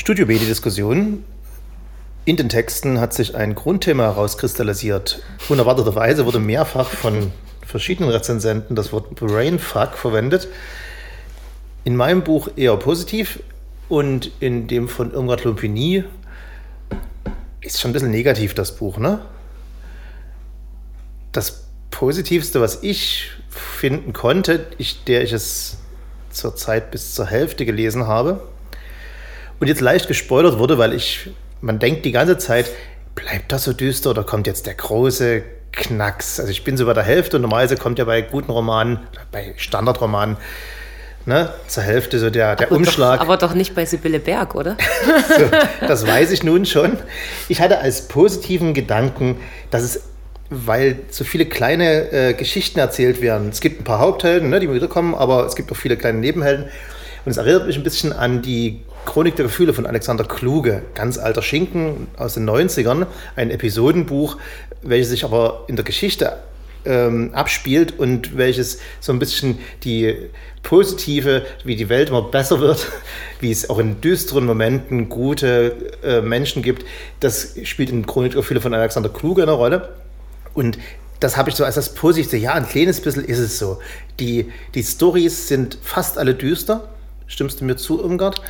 Studio-Medi-Diskussion. In den Texten hat sich ein Grundthema herauskristallisiert. Unerwarteterweise wurde mehrfach von verschiedenen Rezensenten das Wort Brainfuck verwendet. In meinem Buch eher positiv und in dem von Irmgard Lumpini ist schon ein bisschen negativ, das Buch, ne? Das Positivste, was ich finden konnte, ich, der ich es zur Zeit bis zur Hälfte gelesen habe und jetzt leicht gespoilert wurde, weil ich, man denkt die ganze Zeit, bleibt das so düster oder kommt jetzt der große Knacks? Also ich bin so bei der Hälfte und normalerweise kommt ja bei guten Romanen, bei Standardromanen, ne, zur Hälfte so der, der aber Umschlag. Doch, aber doch nicht bei Sibylle Berg, oder? so, das weiß ich nun schon. Ich hatte als positiven Gedanken, dass es weil so viele kleine äh, Geschichten erzählt werden. Es gibt ein paar Haupthelden, ne, die wiederkommen, aber es gibt auch viele kleine Nebenhelden. Und es erinnert mich ein bisschen an die Chronik der Gefühle von Alexander Kluge, ganz alter Schinken aus den 90ern, ein Episodenbuch, welches sich aber in der Geschichte ähm, abspielt und welches so ein bisschen die positive, wie die Welt immer besser wird, wie es auch in düsteren Momenten gute äh, Menschen gibt, das spielt in Chronik der Gefühle von Alexander Kluge eine Rolle. Und das habe ich so als das Positive. Ja, ein kleines bisschen ist es so. Die, die Stories sind fast alle düster. Stimmst du mir zu, Irmgard?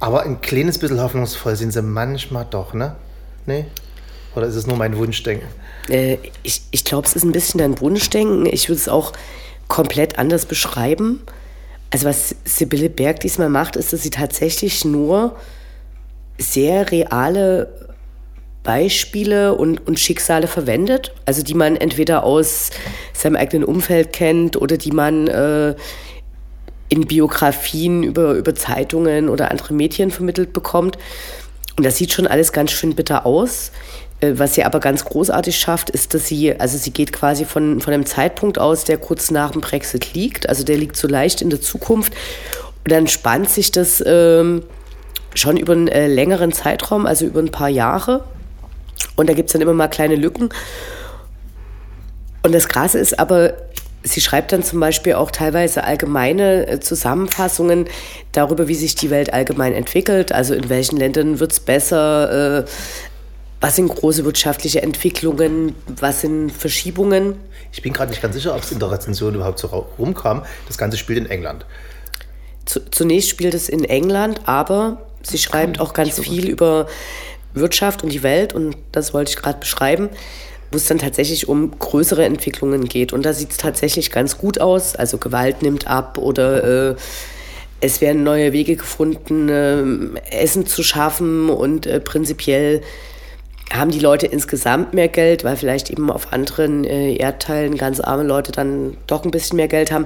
Aber ein kleines bisschen hoffnungsvoll sind sie manchmal doch, ne? Nee? Oder ist es nur mein Wunschdenken? Äh, ich ich glaube, es ist ein bisschen dein Wunschdenken. Ich würde es auch komplett anders beschreiben. Also was Sibylle Berg diesmal macht, ist, dass sie tatsächlich nur sehr reale Beispiele und, und Schicksale verwendet, also die man entweder aus seinem eigenen Umfeld kennt oder die man äh, in Biografien über, über Zeitungen oder andere Medien vermittelt bekommt. Und das sieht schon alles ganz schön bitter aus. Äh, was sie aber ganz großartig schafft, ist, dass sie, also sie geht quasi von, von einem Zeitpunkt aus, der kurz nach dem Brexit liegt, also der liegt so leicht in der Zukunft. Und dann spannt sich das ähm, schon über einen äh, längeren Zeitraum, also über ein paar Jahre. Und da gibt es dann immer mal kleine Lücken. Und das Krasse ist aber, sie schreibt dann zum Beispiel auch teilweise allgemeine äh, Zusammenfassungen darüber, wie sich die Welt allgemein entwickelt. Also in welchen Ländern wird es besser, äh, was sind große wirtschaftliche Entwicklungen, was sind Verschiebungen. Ich bin gerade nicht ganz sicher, ob es in der Rezension überhaupt so rumkam. Das Ganze spielt in England. Zunächst spielt es in England, aber sie schreibt auch ganz viel über Wirtschaft und die Welt und das wollte ich gerade beschreiben, wo es dann tatsächlich um größere Entwicklungen geht. Und da sieht es tatsächlich ganz gut aus. Also Gewalt nimmt ab oder äh, es werden neue Wege gefunden, äh, Essen zu schaffen und äh, prinzipiell haben die Leute insgesamt mehr Geld, weil vielleicht eben auf anderen äh, Erdteilen ganz arme Leute dann doch ein bisschen mehr Geld haben.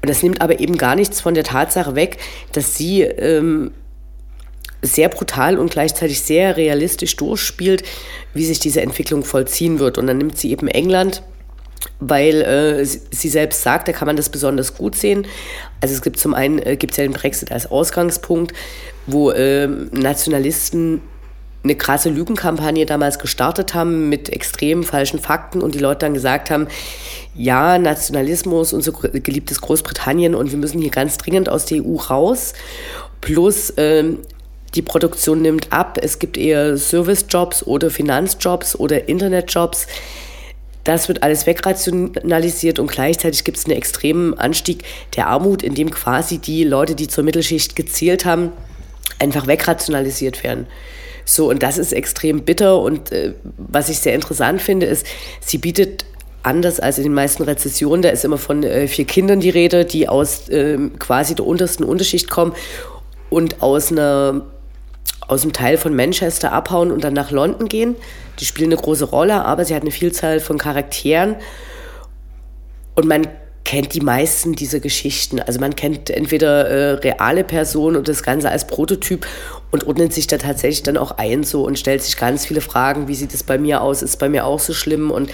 Und das nimmt aber eben gar nichts von der Tatsache weg, dass sie ähm, sehr brutal und gleichzeitig sehr realistisch durchspielt, wie sich diese Entwicklung vollziehen wird. Und dann nimmt sie eben England, weil äh, sie selbst sagt, da kann man das besonders gut sehen. Also es gibt zum einen äh, gibt es ja den Brexit als Ausgangspunkt, wo äh, Nationalisten eine krasse Lügenkampagne damals gestartet haben mit extrem falschen Fakten und die Leute dann gesagt haben, ja, Nationalismus, unser geliebtes Großbritannien und wir müssen hier ganz dringend aus der EU raus. Plus ähm, die Produktion nimmt ab, es gibt eher Servicejobs oder Finanzjobs oder Internetjobs. Das wird alles wegrationalisiert und gleichzeitig gibt es einen extremen Anstieg der Armut, in dem quasi die Leute, die zur Mittelschicht gezählt haben, einfach wegrationalisiert werden. So, und das ist extrem bitter und äh, was ich sehr interessant finde, ist, sie bietet anders als in den meisten Rezessionen, da ist immer von äh, vier Kindern die Rede, die aus äh, quasi der untersten Unterschicht kommen und aus einer aus dem Teil von Manchester abhauen und dann nach London gehen. Die spielen eine große Rolle, aber sie hat eine Vielzahl von Charakteren. Und man kennt die meisten dieser Geschichten. Also man kennt entweder äh, reale Personen und das Ganze als Prototyp und ordnet sich da tatsächlich dann auch ein so und stellt sich ganz viele Fragen, wie sieht es bei mir aus, ist bei mir auch so schlimm und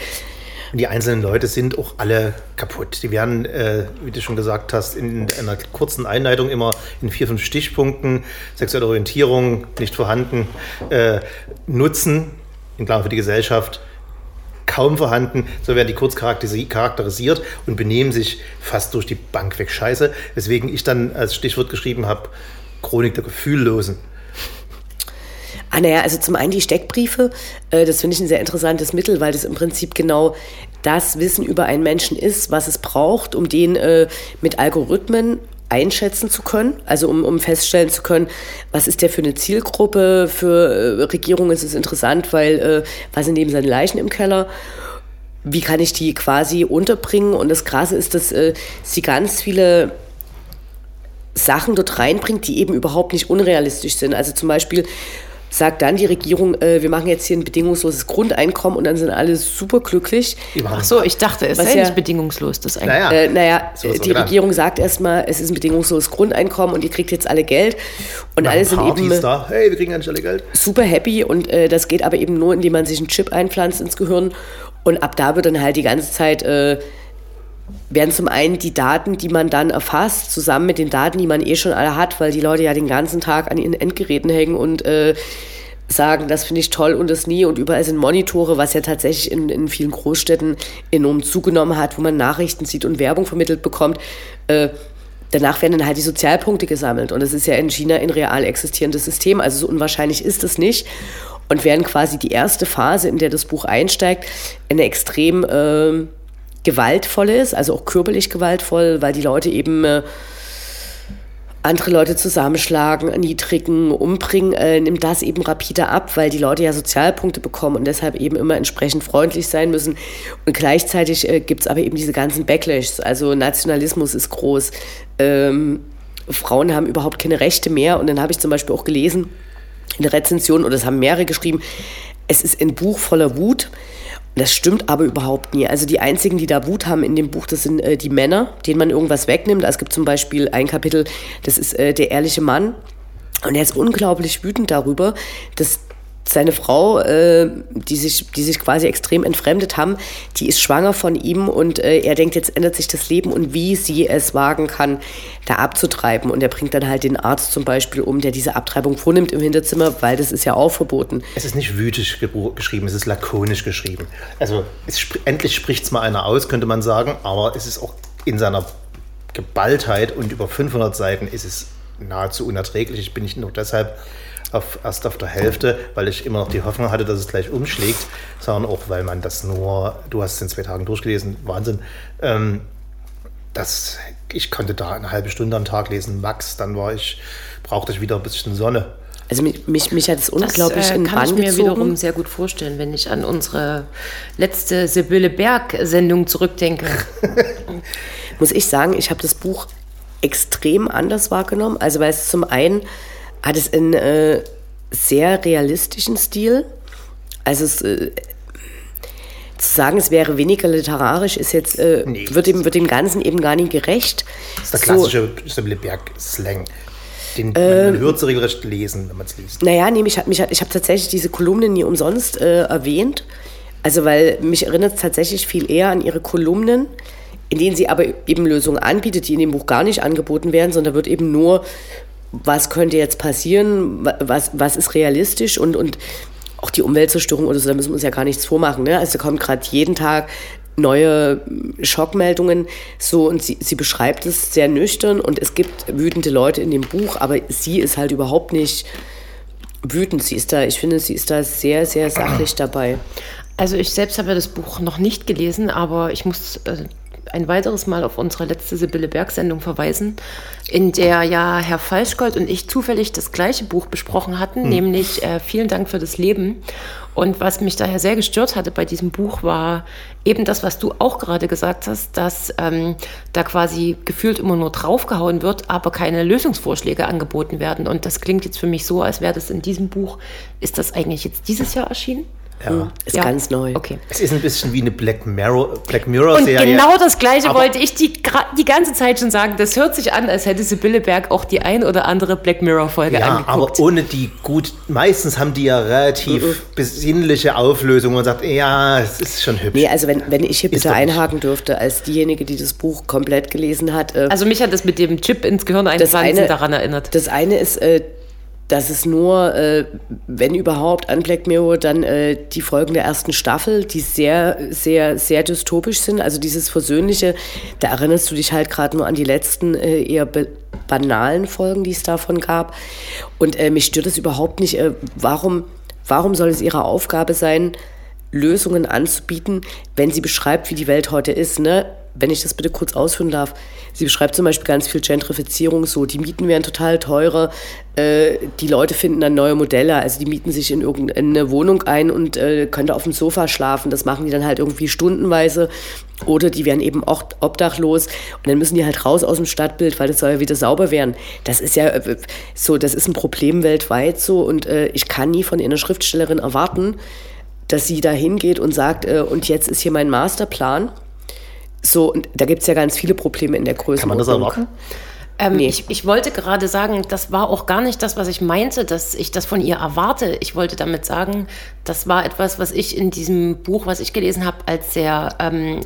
und die einzelnen Leute sind auch alle kaputt. Die werden, äh, wie du schon gesagt hast, in einer kurzen Einleitung immer in vier, fünf Stichpunkten, sexuelle Orientierung nicht vorhanden, äh, Nutzen, in Klammern für die Gesellschaft, kaum vorhanden. So werden die kurz charakterisiert und benehmen sich fast durch die Bank weg scheiße. Weswegen ich dann als Stichwort geschrieben habe, Chronik der Gefühllosen. Ah, naja, also zum einen die Steckbriefe, äh, das finde ich ein sehr interessantes Mittel, weil das im Prinzip genau das Wissen über einen Menschen ist, was es braucht, um den äh, mit Algorithmen einschätzen zu können, also um, um feststellen zu können, was ist der für eine Zielgruppe, für äh, Regierungen ist es interessant, weil äh, was sind eben seine Leichen im Keller wie kann ich die quasi unterbringen? Und das Krasse ist, dass äh, sie ganz viele Sachen dort reinbringt, die eben überhaupt nicht unrealistisch sind. Also zum Beispiel sagt dann die Regierung, äh, wir machen jetzt hier ein bedingungsloses Grundeinkommen und dann sind alle super glücklich. Ach so, ich dachte, es sei ja, nicht bedingungslos, das Einkommen. Naja, äh, naja so die Regierung sagt erstmal, es ist ein bedingungsloses Grundeinkommen und ihr kriegt jetzt alle Geld. Und alle sind eben da. hey, wir kriegen alle Geld. super happy und äh, das geht aber eben nur, indem man sich einen Chip einpflanzt ins Gehirn und ab da wird dann halt die ganze Zeit äh, werden zum einen die Daten, die man dann erfasst, zusammen mit den Daten, die man eh schon alle hat, weil die Leute ja den ganzen Tag an ihren Endgeräten hängen und äh, sagen, das finde ich toll und das nie. Und überall sind Monitore, was ja tatsächlich in, in vielen Großstädten enorm zugenommen hat, wo man Nachrichten sieht und Werbung vermittelt bekommt. Äh, danach werden dann halt die Sozialpunkte gesammelt. Und das ist ja in China ein real existierendes System. Also so unwahrscheinlich ist es nicht. Und während quasi die erste Phase, in der das Buch einsteigt, eine extrem... Äh, gewaltvoll ist, also auch körperlich gewaltvoll, weil die Leute eben äh, andere Leute zusammenschlagen, erniedrigen, umbringen, äh, nimmt das eben rapide ab, weil die Leute ja Sozialpunkte bekommen und deshalb eben immer entsprechend freundlich sein müssen. Und gleichzeitig äh, gibt es aber eben diese ganzen Backlashs, also Nationalismus ist groß. Ähm, Frauen haben überhaupt keine Rechte mehr und dann habe ich zum Beispiel auch gelesen in der Rezension, oder es haben mehrere geschrieben, es ist ein Buch voller Wut. Das stimmt aber überhaupt nie. Also die einzigen, die da Wut haben in dem Buch, das sind äh, die Männer, denen man irgendwas wegnimmt. Es gibt zum Beispiel ein Kapitel, das ist äh, der ehrliche Mann. Und er ist unglaublich wütend darüber, dass seine Frau, äh, die, sich, die sich quasi extrem entfremdet haben, die ist schwanger von ihm und äh, er denkt, jetzt ändert sich das Leben und wie sie es wagen kann, da abzutreiben. Und er bringt dann halt den Arzt zum Beispiel um, der diese Abtreibung vornimmt im Hinterzimmer, weil das ist ja auch verboten. Es ist nicht wütig geschrieben, es ist lakonisch geschrieben. Also sp endlich spricht es mal einer aus, könnte man sagen, aber es ist auch in seiner Geballtheit und über 500 Seiten ist es nahezu unerträglich. Ich bin nicht nur deshalb auf, erst auf der Hälfte, weil ich immer noch die Hoffnung hatte, dass es gleich umschlägt, sondern auch, weil man das nur, du hast es in zwei Tagen durchgelesen, Wahnsinn. Ähm, das, ich konnte da eine halbe Stunde am Tag lesen, max, dann war ich, brauchte ich wieder ein bisschen Sonne. Also mich, mich, mich hat es unglaublich das, äh, in kann ich mir gezogen. wiederum sehr gut vorstellen, wenn ich an unsere letzte Sibylle Berg-Sendung zurückdenke. Muss ich sagen, ich habe das Buch extrem anders wahrgenommen. Also weil es zum einen hat es einen äh, sehr realistischen Stil. Also es, äh, zu sagen, es wäre weniger literarisch, ist jetzt, äh, nee, wird, dem, wird dem Ganzen eben gar nicht gerecht. Das ist der klassische so, Berg-Slang. Den ähm, man hört so regelrecht lesen, wenn man es liest. Naja, nee, mich mich ich habe tatsächlich diese Kolumnen nie umsonst äh, erwähnt. Also, weil mich erinnert es tatsächlich viel eher an ihre Kolumnen, in denen sie aber eben Lösungen anbietet, die in dem Buch gar nicht angeboten werden, sondern wird eben nur was könnte jetzt passieren, was, was ist realistisch und, und auch die Umweltzerstörung oder so, da müssen wir uns ja gar nichts vormachen. Ne? Also da kommt gerade jeden Tag neue Schockmeldungen so und sie, sie beschreibt es sehr nüchtern und es gibt wütende Leute in dem Buch, aber sie ist halt überhaupt nicht wütend. Sie ist da, ich finde, sie ist da sehr, sehr sachlich dabei. Also ich selbst habe ja das Buch noch nicht gelesen, aber ich muss äh, ein weiteres Mal auf unsere letzte Sibylle Berg-Sendung verweisen, in der ja Herr Falschgold und ich zufällig das gleiche Buch besprochen hatten, hm. nämlich äh, Vielen Dank für das Leben. Und was mich daher sehr gestört hatte bei diesem Buch war eben das, was du auch gerade gesagt hast, dass ähm, da quasi gefühlt immer nur draufgehauen wird, aber keine Lösungsvorschläge angeboten werden. Und das klingt jetzt für mich so, als wäre das in diesem Buch, ist das eigentlich jetzt dieses Jahr erschienen? Ja. Hm, ist ja. ganz neu. Okay. Es ist ein bisschen wie eine Black Mirror, Black Mirror Und genau das Gleiche aber wollte ich die, die ganze Zeit schon sagen. Das hört sich an, als hätte Sibylle Berg auch die ein oder andere Black Mirror Folge ja, angeguckt. aber ohne die gut, meistens haben die ja relativ mhm. besinnliche Auflösungen und sagt, ja, es ist schon hübsch. Nee, also wenn, wenn ich hier bitte einhaken dürfte, als diejenige, die das Buch komplett gelesen hat. Äh, also mich hat das mit dem Chip ins Gehirn einpflanzen daran erinnert. Das eine ist, äh, dass es nur, äh, wenn überhaupt, an Black Mirror dann äh, die Folgen der ersten Staffel, die sehr, sehr, sehr dystopisch sind. Also dieses Versöhnliche, da erinnerst du dich halt gerade nur an die letzten äh, eher banalen Folgen, die es davon gab. Und äh, mich stört es überhaupt nicht. Äh, warum, warum soll es ihre Aufgabe sein, Lösungen anzubieten, wenn sie beschreibt, wie die Welt heute ist? Ne? Wenn ich das bitte kurz ausführen darf, sie beschreibt zum Beispiel ganz viel Gentrifizierung, so die Mieten werden total teurer, äh, die Leute finden dann neue Modelle, also die mieten sich in irgendeine Wohnung ein und äh, können da auf dem Sofa schlafen, das machen die dann halt irgendwie stundenweise oder die werden eben auch obdachlos und dann müssen die halt raus aus dem Stadtbild, weil das soll ja wieder sauber werden. Das ist ja äh, so, das ist ein Problem weltweit so und äh, ich kann nie von einer Schriftstellerin erwarten, dass sie da hingeht und sagt, äh, und jetzt ist hier mein Masterplan so, und da gibt es ja ganz viele Probleme in der Größe. Kann man das erwarten? Ähm, nee. ich, ich wollte gerade sagen, das war auch gar nicht das, was ich meinte, dass ich das von ihr erwarte. Ich wollte damit sagen, das war etwas, was ich in diesem Buch, was ich gelesen habe, als sehr ähm,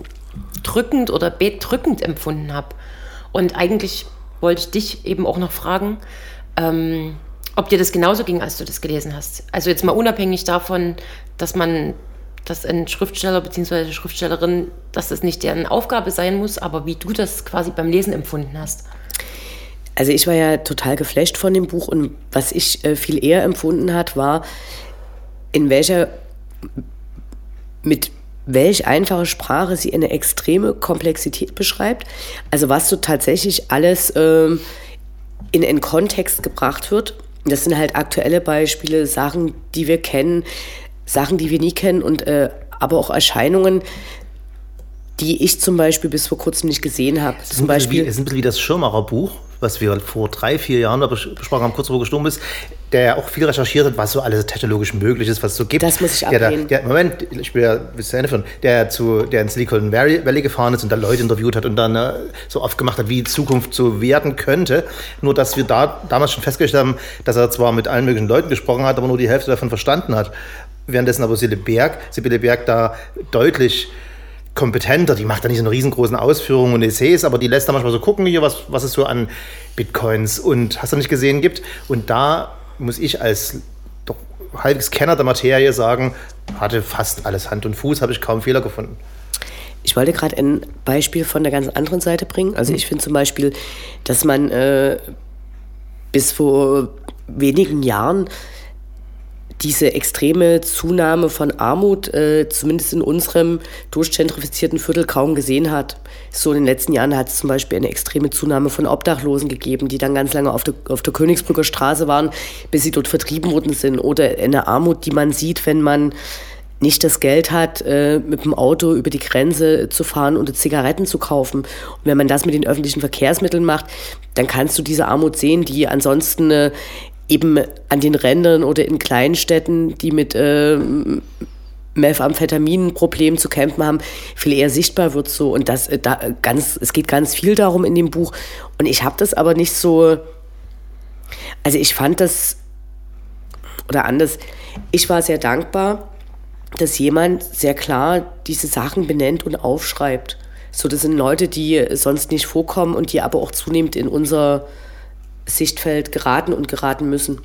drückend oder bedrückend empfunden habe. Und eigentlich wollte ich dich eben auch noch fragen, ähm, ob dir das genauso ging, als du das gelesen hast. Also jetzt mal unabhängig davon, dass man dass ein Schriftsteller bzw. Schriftstellerin, dass das nicht deren Aufgabe sein muss, aber wie du das quasi beim Lesen empfunden hast. Also ich war ja total geflasht von dem Buch und was ich äh, viel eher empfunden hat, war, in welcher, mit welch einfacher Sprache sie eine extreme Komplexität beschreibt. Also was so tatsächlich alles ähm, in einen Kontext gebracht wird. Das sind halt aktuelle Beispiele, Sachen, die wir kennen, Sachen, die wir nie kennen und äh, aber auch Erscheinungen, die ich zum Beispiel bis vor kurzem nicht gesehen habe. Zum Beispiel. Es ist ein bisschen wie das Schirmacher Buch, was wir vor drei, vier Jahren besprochen haben, kurz bevor gestorben ist, der ja auch viel recherchiert hat, was so alles technologisch möglich ist, was es so gibt. Das muss ich ablehnen. Der, der, Moment, ich will ja bis zu Ende führen, der, zu, der ins Silicon Valley gefahren ist und da Leute interviewt hat und dann äh, so oft gemacht hat, wie Zukunft so werden könnte. Nur, dass wir da damals schon festgestellt haben, dass er zwar mit allen möglichen Leuten gesprochen hat, aber nur die Hälfte davon verstanden hat. Währenddessen aber Sibylle Berg, Sibylle Berg da deutlich kompetenter. Die macht da nicht so eine riesengroßen Ausführungen und Essays, aber die lässt da manchmal so gucken, hier, was, was es so an Bitcoins und hast du nicht gesehen gibt. Und da muss ich als doch halbwegs Kenner der Materie sagen, hatte fast alles Hand und Fuß, habe ich kaum Fehler gefunden. Ich wollte gerade ein Beispiel von der ganz anderen Seite bringen. Also mhm. ich finde zum Beispiel, dass man äh, bis vor wenigen Jahren diese extreme Zunahme von Armut, äh, zumindest in unserem durchgentrifizierten Viertel, kaum gesehen hat. So in den letzten Jahren hat es zum Beispiel eine extreme Zunahme von Obdachlosen gegeben, die dann ganz lange auf der, auf der Königsbrücker Straße waren, bis sie dort vertrieben worden sind. Oder eine Armut, die man sieht, wenn man nicht das Geld hat, äh, mit dem Auto über die Grenze zu fahren und Zigaretten zu kaufen. Und wenn man das mit den öffentlichen Verkehrsmitteln macht, dann kannst du diese Armut sehen, die ansonsten äh, eben an den Rändern oder in Kleinstädten, die mit äh, Methamphetamin-Problemen zu kämpfen haben, viel eher sichtbar wird so. Und das äh, da ganz, es geht ganz viel darum in dem Buch. Und ich habe das aber nicht so. Also ich fand das oder anders. Ich war sehr dankbar, dass jemand sehr klar diese Sachen benennt und aufschreibt. So, das sind Leute, die sonst nicht vorkommen und die aber auch zunehmend in unser Sichtfeld geraten und geraten müssen.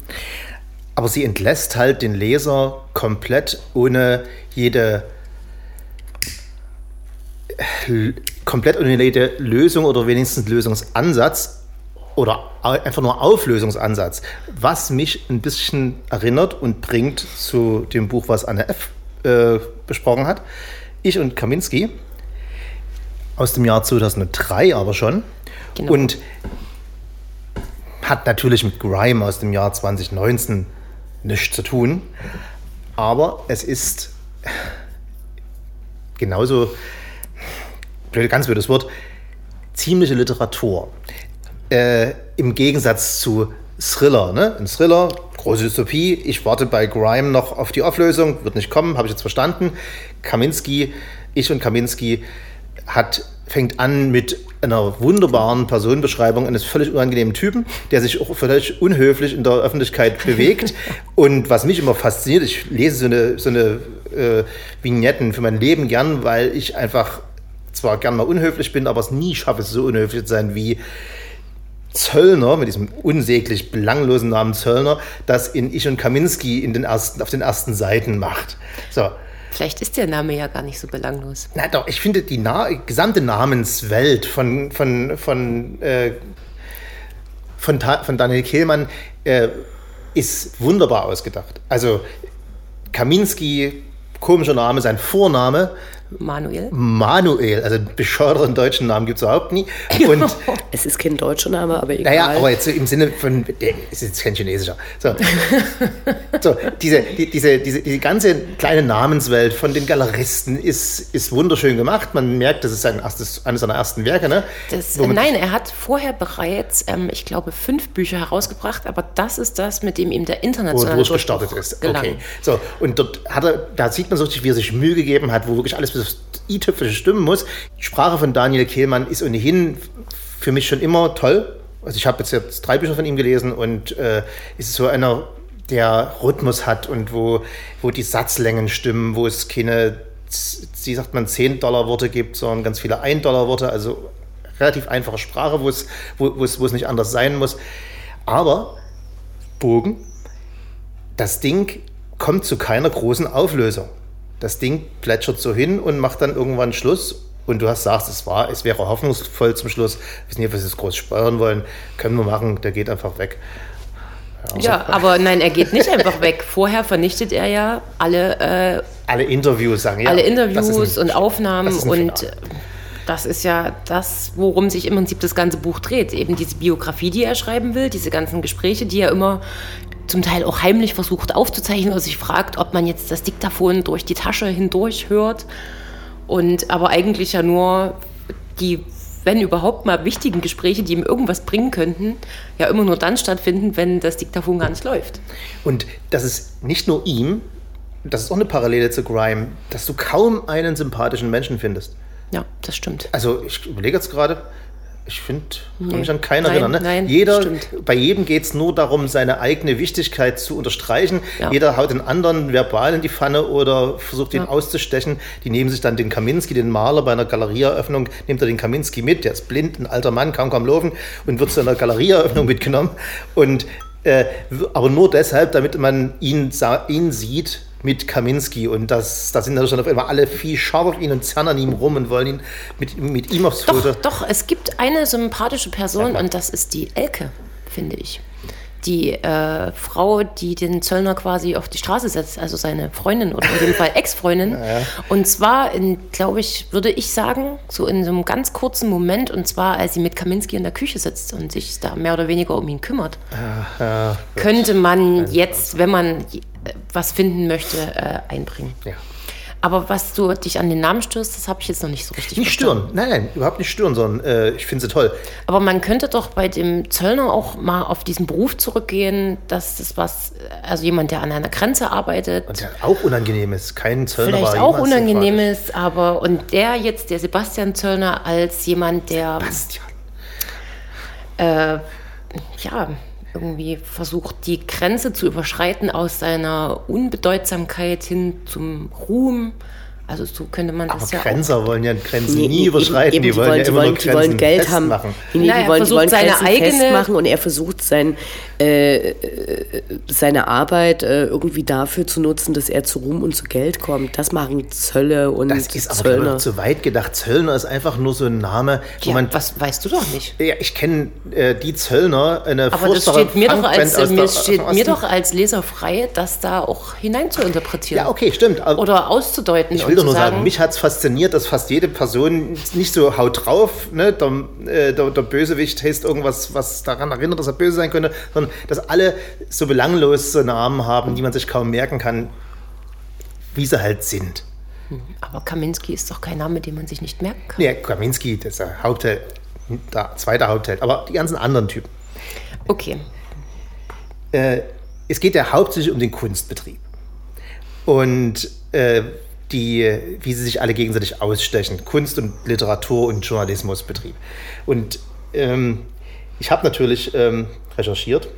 Aber sie entlässt halt den Leser komplett ohne jede komplett ohne jede Lösung oder wenigstens Lösungsansatz oder einfach nur Auflösungsansatz, was mich ein bisschen erinnert und bringt zu dem Buch, was Anne F. Äh, besprochen hat. Ich und Kaminski aus dem Jahr 2003 aber schon. Genau. Und hat natürlich mit Grime aus dem Jahr 2019 nichts zu tun, aber es ist genauso, ganz blödes Wort, ziemliche Literatur. Äh, Im Gegensatz zu Thriller. Ne? Ein Thriller, große Dystopie. Ich warte bei Grime noch auf die Auflösung, wird nicht kommen, habe ich jetzt verstanden. Kaminski, ich und Kaminski hat, fängt an mit einer wunderbaren Personenbeschreibung eines völlig unangenehmen Typen, der sich auch völlig unhöflich in der Öffentlichkeit bewegt. Und was mich immer fasziniert, ich lese so eine, so eine äh, Vignetten für mein Leben gern, weil ich einfach zwar gern mal unhöflich bin, aber es nie schaffe, so unhöflich zu sein wie Zöllner, mit diesem unsäglich belanglosen Namen Zöllner, das in Ich und Kaminski in den ersten, auf den ersten Seiten macht. So. Vielleicht ist der Name ja gar nicht so belanglos. Na doch, ich finde die Na gesamte Namenswelt von, von, von äh, von, von Daniel Kehlmann äh, ist wunderbar ausgedacht. Also Kaminski, komischer Name, sein Vorname Manuel. Manuel, also einen bescheuerten deutschen Namen gibt es überhaupt nie. Und es ist kein deutscher Name, aber egal. Naja, aber jetzt im Sinne von, der ist jetzt kein chinesischer. So, so diese, die, diese, diese, diese ganze kleine Namenswelt von den Galeristen ist, ist wunderschön gemacht. Man merkt, das ist sein erstes, eines seiner ersten Werke. Ne? Das, nein, er hat vorher bereits, ähm, ich glaube, fünf Bücher herausgebracht, aber das ist das, mit dem ihm der internationale Wo gestartet ist. Gelang. Okay. So, und dort hat er, da sieht man so richtig, wie er sich Mühe gegeben hat, wo wirklich alles bis aufs i-Tüpfelchen stimmen muss. Die Sprache von Daniel Kehlmann ist ohnehin für mich schon immer toll. Also ich habe jetzt, jetzt drei Bücher von ihm gelesen und äh, ist so einer, der Rhythmus hat und wo, wo die Satzlängen stimmen, wo es keine, wie sagt man, 10-Dollar-Worte gibt, sondern ganz viele 1-Dollar-Worte, also relativ einfache Sprache, wo es, wo, wo, es, wo es nicht anders sein muss. Aber Bogen, das Ding kommt zu keiner großen Auflösung das Ding plätschert so hin und macht dann irgendwann Schluss. Und du hast sagst, es war, es wäre hoffnungsvoll zum Schluss. Wir wissen nicht, was wir jetzt groß speuern wollen. Können wir machen, der geht einfach weg. Ja, ja aber nein, er geht nicht einfach weg. Vorher vernichtet er ja alle. Äh, alle Interviews, sagen ja. Alle Interviews und Aufnahmen und. Das ist ja das, worum sich im Prinzip das ganze Buch dreht. Eben diese Biografie, die er schreiben will, diese ganzen Gespräche, die er immer zum Teil auch heimlich versucht aufzuzeichnen oder sich fragt, ob man jetzt das Diktaphon durch die Tasche hindurch hört. Und aber eigentlich ja nur die, wenn überhaupt mal wichtigen Gespräche, die ihm irgendwas bringen könnten, ja immer nur dann stattfinden, wenn das Diktaphon gar nicht läuft. Und das ist nicht nur ihm, das ist auch eine Parallele zu Grime, dass du kaum einen sympathischen Menschen findest. Ja, das stimmt. Also ich überlege jetzt gerade, ich finde, kann nee. mich an keinen erinnern. Ne? Nein, Jeder, bei jedem geht es nur darum, seine eigene Wichtigkeit zu unterstreichen. Ja. Jeder haut den anderen verbal in die Pfanne oder versucht ihn ja. auszustechen. Die nehmen sich dann den Kaminski, den Maler, bei einer Galerieeröffnung nimmt er den Kaminski mit. Der ist blind, ein alter Mann, kann kaum laufen und wird zu einer Galerieeröffnung mitgenommen. Und, äh, aber nur deshalb, damit man ihn, ihn sieht mit Kaminski und das, da sind natürlich dann auf einmal alle viel scharf auf ihn und zerren an ihm rum und wollen ihn mit, mit ihm aufs Foto. Doch, doch, es gibt eine sympathische Person und das ist die Elke, finde ich die äh, Frau, die den Zöllner quasi auf die Straße setzt, also seine Freundin oder in dem Fall Ex-Freundin. Ja, ja. Und zwar, glaube ich, würde ich sagen, so in so einem ganz kurzen Moment, und zwar, als sie mit Kaminski in der Küche sitzt und sich da mehr oder weniger um ihn kümmert, ja, könnte man jetzt, wenn man was finden möchte, äh, einbringen. Ja. Aber was du dich an den Namen störst, das habe ich jetzt noch nicht so richtig Nicht verstanden. stören, nein, nein, überhaupt nicht stören, sondern äh, ich finde sie toll. Aber man könnte doch bei dem Zöllner auch mal auf diesen Beruf zurückgehen, dass das was, also jemand, der an einer Grenze arbeitet. Und der auch unangenehm ist, kein Zöllner Vielleicht auch unangenehm ist, aber und der jetzt, der Sebastian Zöllner, als jemand, der. Sebastian. Äh, ja, irgendwie versucht, die Grenze zu überschreiten aus seiner Unbedeutsamkeit hin zum Ruhm. Also so könnte man das Aber ja Grenzer auch. wollen ja Grenzen nee, nie überschreiten, eben, die, die, wollen ja immer wollen, die wollen Geld haben. Machen. Nee, naja, die wollen, die wollen seine eigene festmachen und er versucht sein, äh, seine Arbeit äh, irgendwie dafür zu nutzen, dass er zu Ruhm und zu Geld kommt. Das machen Zölle und Das ist aber Zöllner. zu weit gedacht. Zöllner ist einfach nur so ein Name, wo ja, man... Was weißt du doch nicht. Ja, ich kenne äh, die Zöllner, eine Aber das steht mir doch als, mir der, steht mir doch als Leser frei, das da auch hinein zu interpretieren. Ja, okay, stimmt. Oder auszudeuten. Ich will doch nur sagen, mich hat es fasziniert, dass fast jede Person nicht so haut drauf, ne, der, äh, der, der Bösewicht heißt irgendwas, was daran erinnert, dass er böse sein könnte, sondern dass alle so belanglos so Namen haben, die man sich kaum merken kann, wie sie halt sind. Aber Kaminski ist doch kein Name, den man sich nicht merken kann. Ja, Kaminski, das ist der Hauptheld, der zweite Hauptheld, aber die ganzen anderen Typen. Okay. Äh, es geht ja hauptsächlich um den Kunstbetrieb. Und äh, die, wie sie sich alle gegenseitig ausstechen. Kunst und Literatur und Journalismusbetrieb. Und ähm, ich habe natürlich ähm, recherchiert,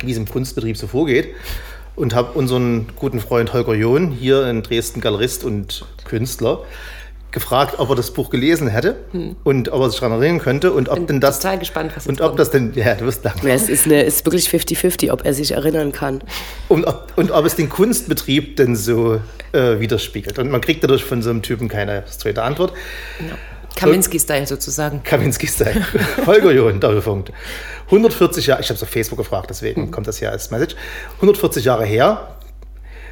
wie es im Kunstbetrieb so vorgeht und habe unseren guten Freund Holger John, hier in Dresden Galerist und Künstler, gefragt, ob er das Buch gelesen hätte hm. und ob er sich daran erinnern könnte und ob Bin denn das total gespannt, was und ob kommt. das denn ja du wirst lachen. Ja, es ist, eine, ist wirklich 50-50, ob er sich erinnern kann und ob, und ob es den Kunstbetrieb denn so äh, widerspiegelt und man kriegt dadurch von so einem Typen keine straighte Antwort. Ja. Kaminski-Style sozusagen. Kaminski-Style. Holger John, Doppelpunkt. 140 Jahre, ich habe es auf Facebook gefragt, deswegen mhm. kommt das hier als Message. 140 Jahre her,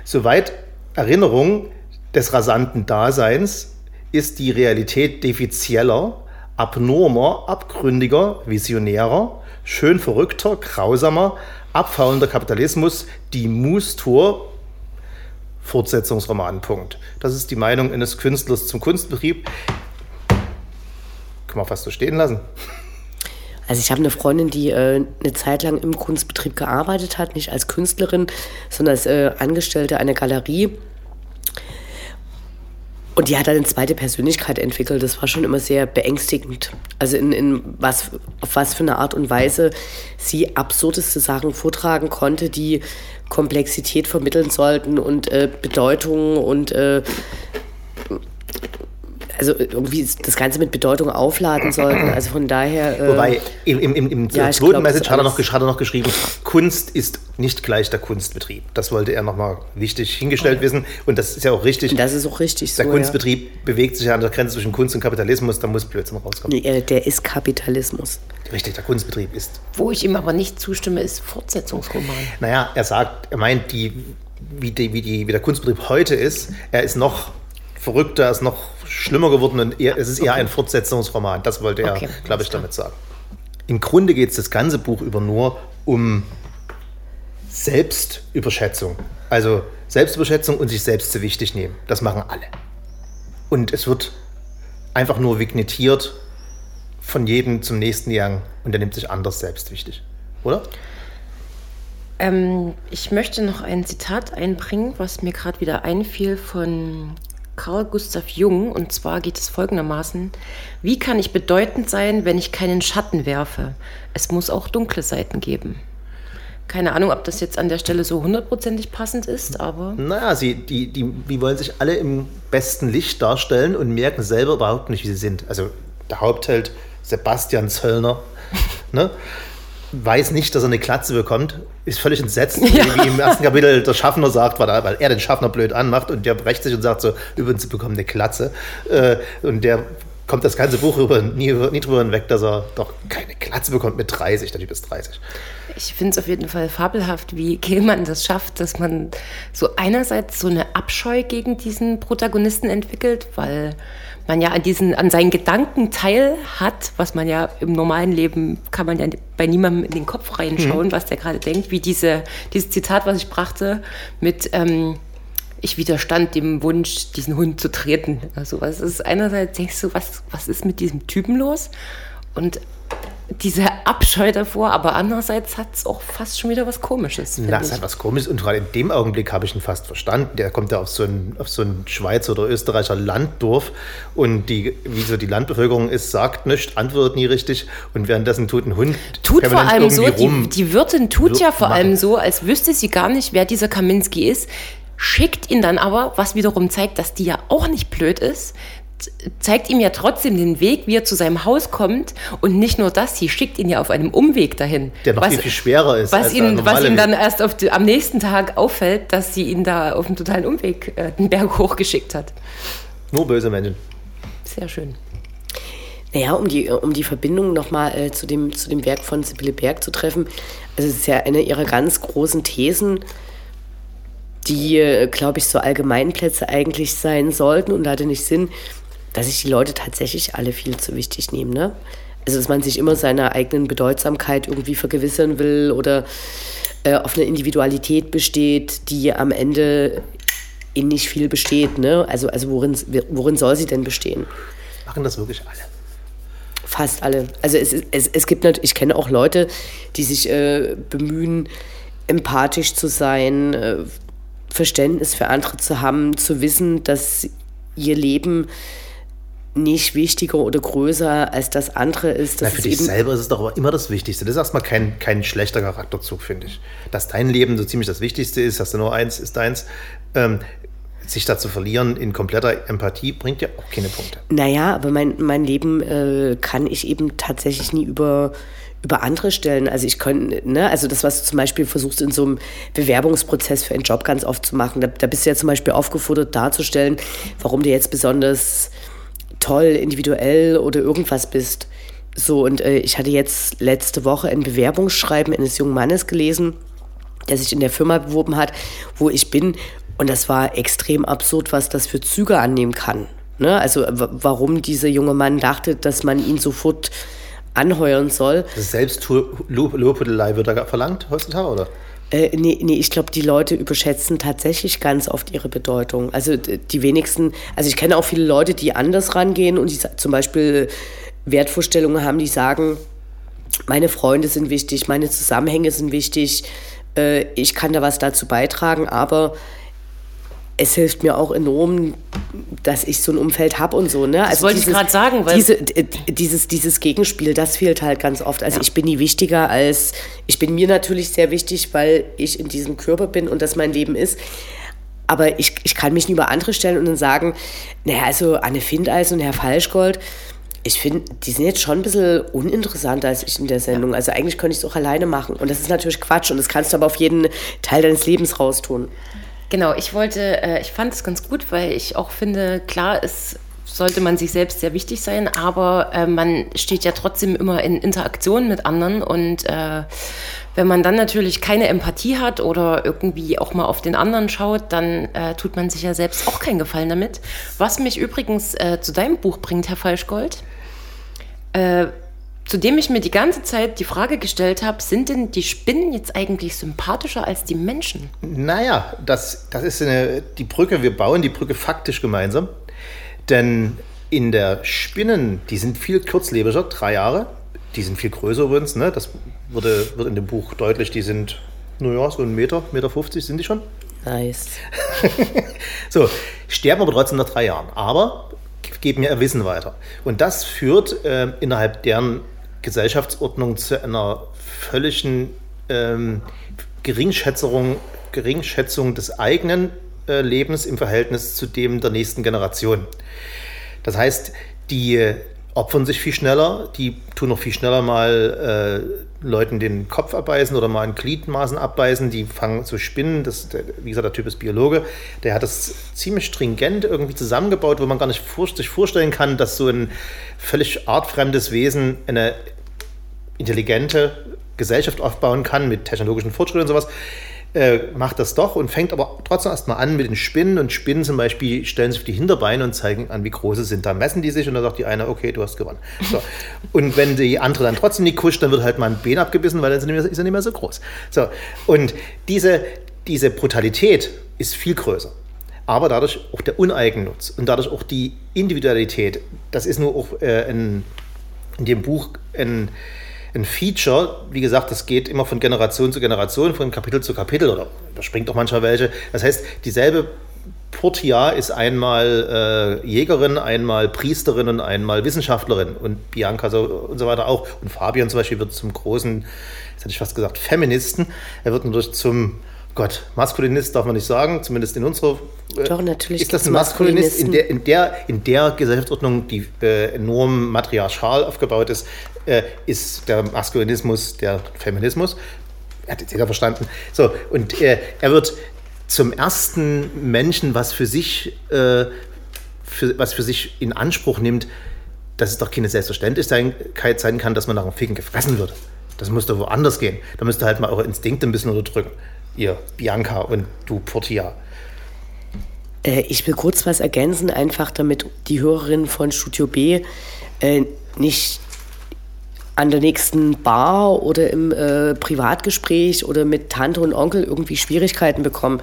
soweit Erinnerung des rasanten Daseins ist die Realität defizieller, abnormer, abgründiger, visionärer, schön verrückter, grausamer, abfallender Kapitalismus, die Moose-Tour, Fortsetzungsroman. Punkt. Das ist die Meinung eines Künstlers zum Kunstbetrieb. Kann man fast so stehen lassen. Also ich habe eine Freundin, die äh, eine Zeit lang im Kunstbetrieb gearbeitet hat, nicht als Künstlerin, sondern als äh, Angestellte einer Galerie. Und die hat dann eine zweite Persönlichkeit entwickelt. Das war schon immer sehr beängstigend. Also in, in was, auf was für eine Art und Weise sie absurdeste Sachen vortragen konnte, die Komplexität vermitteln sollten und äh, Bedeutung und äh, also irgendwie das Ganze mit Bedeutung aufladen sollten. Also von daher. Äh, Wobei, im, im, im ja, zweiten glaub, Message hat er, noch, hat er noch geschrieben, Kunst ist nicht gleich der Kunstbetrieb. Das wollte er nochmal wichtig hingestellt ja. wissen. Und das ist ja auch richtig. Das ist auch richtig Der so, Kunstbetrieb ja. bewegt sich ja an der Grenze zwischen Kunst und Kapitalismus, da muss Blödsinn rauskommen. Nee, der ist Kapitalismus. Richtig, der Kunstbetrieb ist. Wo ich ihm aber nicht zustimme, ist Fortsetzungsroman. Naja, er sagt, er meint, die, wie, die, wie, die, wie der Kunstbetrieb heute ist, er ist noch verrückter, ist noch schlimmer geworden und eher, es ist eher okay. ein Fortsetzungsroman. Das wollte er, okay, glaube ich, damit sagen. Im Grunde geht es das ganze Buch über nur um Selbstüberschätzung. Also Selbstüberschätzung und sich selbst zu wichtig nehmen. Das machen alle. Und es wird einfach nur vignettiert von jedem zum nächsten Jagen und der nimmt sich anders selbst wichtig. Oder? Ähm, ich möchte noch ein Zitat einbringen, was mir gerade wieder einfiel von Carl Gustav Jung. Und zwar geht es folgendermaßen: Wie kann ich bedeutend sein, wenn ich keinen Schatten werfe? Es muss auch dunkle Seiten geben. Keine Ahnung, ob das jetzt an der Stelle so hundertprozentig passend ist, aber. Naja, sie, die, die, die wollen sich alle im besten Licht darstellen und merken selber überhaupt nicht, wie sie sind. Also der Hauptheld Sebastian Zöllner. ne? Weiß nicht, dass er eine Klatze bekommt, ist völlig entsetzt, ja. wie im ersten Kapitel der Schaffner sagt, weil er den Schaffner blöd anmacht und der brecht sich und sagt so, übrigens, sie bekommen eine Klatze. Äh, und der kommt das ganze Buch über, nie, nie drüber hinweg, dass er doch keine Klatze bekommt mit 30, der Typ ist 30. Ich finde es auf jeden Fall fabelhaft, wie Kehlmann das schafft, dass man so einerseits so eine Abscheu gegen diesen Protagonisten entwickelt, weil man ja an diesen, an seinen Gedanken teil hat, was man ja im normalen Leben kann man ja bei niemandem in den Kopf reinschauen, mhm. was der gerade denkt, wie diese, dieses Zitat, was ich brachte, mit ähm, ich widerstand dem Wunsch, diesen Hund zu treten. Also was ist einerseits denkst du, was, was ist mit diesem Typen los? Und diese Abscheu davor, aber andererseits hat es auch fast schon wieder was Komisches. Das hat was Komisches und gerade in dem Augenblick habe ich ihn fast verstanden. Der kommt ja auf so ein, auf so ein Schweizer oder Österreicher Landdorf und die, wie so die Landbevölkerung ist, sagt nichts, antwortet nie richtig und währenddessen tut ein Hund. Tut vor allem so, die, die Wirtin tut ja vor machen. allem so, als wüsste sie gar nicht, wer dieser Kaminski ist schickt ihn dann aber, was wiederum zeigt, dass die ja auch nicht blöd ist, zeigt ihm ja trotzdem den Weg, wie er zu seinem Haus kommt. Und nicht nur das, sie schickt ihn ja auf einem Umweg dahin. Der noch was, viel, viel schwerer ist. Was, ihn, was ihm dann erst die, am nächsten Tag auffällt, dass sie ihn da auf einem totalen Umweg äh, den Berg hochgeschickt hat. Nur böse Menschen. Sehr schön. Naja, um die, um die Verbindung nochmal äh, zu, dem, zu dem Werk von Sibylle Berg zu treffen. Also es ist ja eine ihrer ganz großen Thesen, die, äh, glaube ich, so Allgemeinplätze eigentlich sein sollten und hatte nicht Sinn, dass sich die Leute tatsächlich alle viel zu wichtig nehmen. Ne? Also, dass man sich immer seiner eigenen Bedeutsamkeit irgendwie vergewissern will oder äh, auf eine Individualität besteht, die am Ende in nicht viel besteht. Ne? Also, also worin, worin soll sie denn bestehen? Machen das wirklich alle? Fast alle. Also es, es, es gibt natürlich, ich kenne auch Leute, die sich äh, bemühen, empathisch zu sein, äh, Verständnis für andere zu haben, zu wissen, dass ihr Leben nicht wichtiger oder größer als das andere ist. Na, für dich selber ist es doch aber immer das Wichtigste. Das ist erstmal kein, kein schlechter Charakterzug, finde ich. Dass dein Leben so ziemlich das Wichtigste ist, hast du nur eins, ist deins. Ähm, sich da zu verlieren in kompletter Empathie bringt ja auch keine Punkte. Naja, aber mein, mein Leben äh, kann ich eben tatsächlich nie über über andere Stellen. Also ich könnte, ne, also das, was du zum Beispiel versuchst in so einem Bewerbungsprozess für einen Job ganz oft zu machen, da, da bist du ja zum Beispiel aufgefordert darzustellen, warum du jetzt besonders toll, individuell oder irgendwas bist. So, und äh, ich hatte jetzt letzte Woche ein Bewerbungsschreiben eines jungen Mannes gelesen, der sich in der Firma beworben hat, wo ich bin. Und das war extrem absurd, was das für Züge annehmen kann. Ne? Also warum dieser junge Mann dachte, dass man ihn sofort anheuern soll. Selbst Lobhudelei wird da verlangt heutzutage, oder? Äh, nee, nee, ich glaube, die Leute überschätzen tatsächlich ganz oft ihre Bedeutung. Also die wenigsten, also ich kenne auch viele Leute, die anders rangehen und die zum Beispiel Wertvorstellungen haben, die sagen, meine Freunde sind wichtig, meine Zusammenhänge sind wichtig, äh, ich kann da was dazu beitragen, aber es hilft mir auch enorm, dass ich so ein Umfeld habe und so. Ne? Also das wollte dieses, ich gerade sagen. Weil diese, dieses, dieses Gegenspiel, das fehlt halt ganz oft. Also ja. ich bin nie wichtiger als, ich bin mir natürlich sehr wichtig, weil ich in diesem Körper bin und das mein Leben ist. Aber ich, ich kann mich nie über andere stellen und dann sagen, naja, also Anne Findeis und Herr Falschgold, ich finde, die sind jetzt schon ein bisschen uninteressanter als ich in der Sendung. Also eigentlich könnte ich es auch alleine machen. Und das ist natürlich Quatsch. Und das kannst du aber auf jeden Teil deines Lebens raustun. Genau, ich wollte, äh, ich fand es ganz gut, weil ich auch finde, klar, es sollte man sich selbst sehr wichtig sein, aber äh, man steht ja trotzdem immer in Interaktion mit anderen und äh, wenn man dann natürlich keine Empathie hat oder irgendwie auch mal auf den anderen schaut, dann äh, tut man sich ja selbst auch keinen Gefallen damit. Was mich übrigens äh, zu deinem Buch bringt, Herr Falschgold. Zu dem ich mir die ganze Zeit die Frage gestellt habe, sind denn die Spinnen jetzt eigentlich sympathischer als die Menschen? Naja, das, das ist eine, die Brücke, wir bauen die Brücke faktisch gemeinsam. Denn in der Spinnen, die sind viel kurzlebiger, drei Jahre. Die sind viel größer übrigens, ne? das wurde, wird in dem Buch deutlich, die sind, naja, so ein Meter, Meter 50 sind die schon. Nice. so, sterben aber trotzdem nach drei Jahren. Aber geben ja ihr Wissen weiter. Und das führt äh, innerhalb deren Gesellschaftsordnung zu einer völligen ähm, Geringschätzung, Geringschätzung des eigenen äh, Lebens im Verhältnis zu dem der nächsten Generation. Das heißt, die opfern sich viel schneller, die tun noch viel schneller mal äh, Leuten den Kopf abbeißen oder mal ein Gliedmaßen abbeißen, die fangen zu spinnen. Das, der, wie gesagt, der Typ ist Biologe, der hat das ziemlich stringent irgendwie zusammengebaut, wo man gar nicht vor, sich vorstellen kann, dass so ein völlig artfremdes Wesen eine intelligente Gesellschaft aufbauen kann mit technologischen Fortschritten und sowas äh, macht das doch und fängt aber trotzdem erstmal an mit den Spinnen. Und Spinnen zum Beispiel stellen sich auf die Hinterbeine und zeigen an, wie groß sie sind. Da messen die sich und dann sagt die eine, okay, du hast gewonnen. So. Und wenn die andere dann trotzdem nicht kuscht, dann wird halt mal ein Bein abgebissen, weil dann ist er nicht mehr so groß. So. Und diese, diese Brutalität ist viel größer. Aber dadurch auch der Uneigennutz und dadurch auch die Individualität. Das ist nur auch äh, in, in dem Buch ein ein Feature, wie gesagt, das geht immer von Generation zu Generation, von Kapitel zu Kapitel oder da springt auch manchmal welche. Das heißt, dieselbe Portia ist einmal äh, Jägerin, einmal Priesterin und einmal Wissenschaftlerin und Bianca so, und so weiter auch. Und Fabian zum Beispiel wird zum großen, jetzt hätte ich fast gesagt, Feministen. Er wird natürlich zum Gott, Maskulinist darf man nicht sagen, zumindest in unserer. Äh, Doch, natürlich. Ist das ein Maskulinist in der, in der, in der Gesellschaftsordnung, die äh, enorm matriarchal aufgebaut ist, äh, ist der Maskulinismus der Feminismus. Hat jetzt jeder verstanden. So, und äh, er wird zum ersten Menschen, was für sich, äh, für, was für sich in Anspruch nimmt, dass es doch keine Selbstverständlichkeit sein kann, dass man nach dem Ficken gefressen wird. Das muss doch woanders gehen. Da müsst ihr halt mal eure Instinkte ein bisschen unterdrücken ihr Bianca und du Portia. Äh, ich will kurz was ergänzen, einfach damit die Hörerinnen von Studio B äh, nicht an der nächsten Bar oder im äh, Privatgespräch oder mit Tante und Onkel irgendwie Schwierigkeiten bekommen.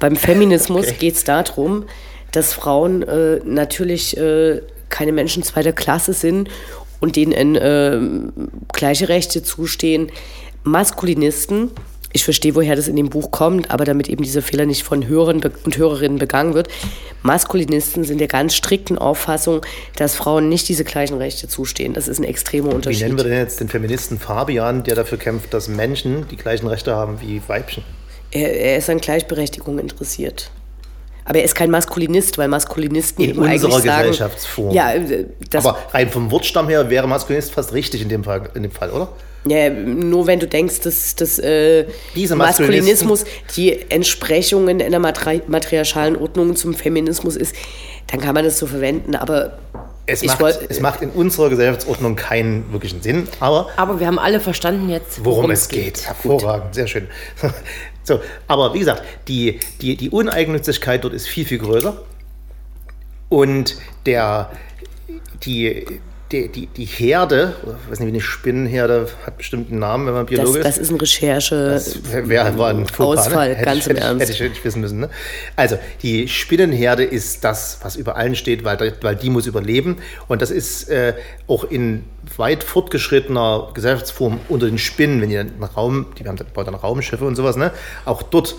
Beim Feminismus okay. geht es darum, dass Frauen äh, natürlich äh, keine Menschen zweiter Klasse sind und denen äh, gleiche Rechte zustehen. Maskulinisten ich verstehe, woher das in dem Buch kommt, aber damit eben dieser Fehler nicht von Hörern und Hörerinnen begangen wird. Maskulinisten sind der ganz strikten Auffassung, dass Frauen nicht diese gleichen Rechte zustehen. Das ist ein extremer Unterschied. Wie nennen wir denn jetzt den Feministen Fabian, der dafür kämpft, dass Menschen die gleichen Rechte haben wie Weibchen? Er, er ist an Gleichberechtigung interessiert. Aber er ist kein Maskulinist, weil Maskulinisten in unserer Gesellschaftsform. Ja, äh, aber rein vom Wortstamm her wäre Maskulinist fast richtig in dem Fall, in dem Fall oder? Ja, nur wenn du denkst, dass, dass äh, Maskulinismus die Entsprechung in einer matri matriarchalen Ordnung zum Feminismus ist, dann kann man das so verwenden. Aber Es macht, wollt- es macht in unserer Gesellschaftsordnung keinen wirklichen Sinn, aber Aber wir haben alle verstanden jetzt, worum es geht. Hervorragend, sehr schön. So, aber wie gesagt, die, die, die Uneigennützigkeit dort ist viel, viel größer. Und der, die, die, die, die Herde, ich weiß nicht, wie eine Spinnenherde hat bestimmt einen Namen, wenn man Das, biologisch das ist ein Recherche. Wer war ein Fauxpas, Ausfall, ne? ganz ich, im hätte Ernst. Hätte ich, hätte ich wissen müssen. Ne? Also, die Spinnenherde ist das, was über allen steht, weil, weil die muss überleben. Und das ist äh, auch in weit fortgeschrittener Gesellschaftsform unter den Spinnen, wenn dann einen Raum, die haben bauen dann Raumschiffe und sowas, ne? auch dort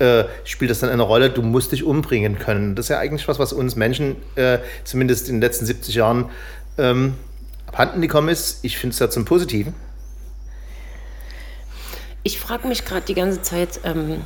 äh, spielt das dann eine Rolle, du musst dich umbringen können. Das ist ja eigentlich was, was uns Menschen äh, zumindest in den letzten 70 Jahren ähm, abhanden gekommen ist. Ich finde es ja zum Positiven. Ich frage mich gerade die ganze Zeit, ähm,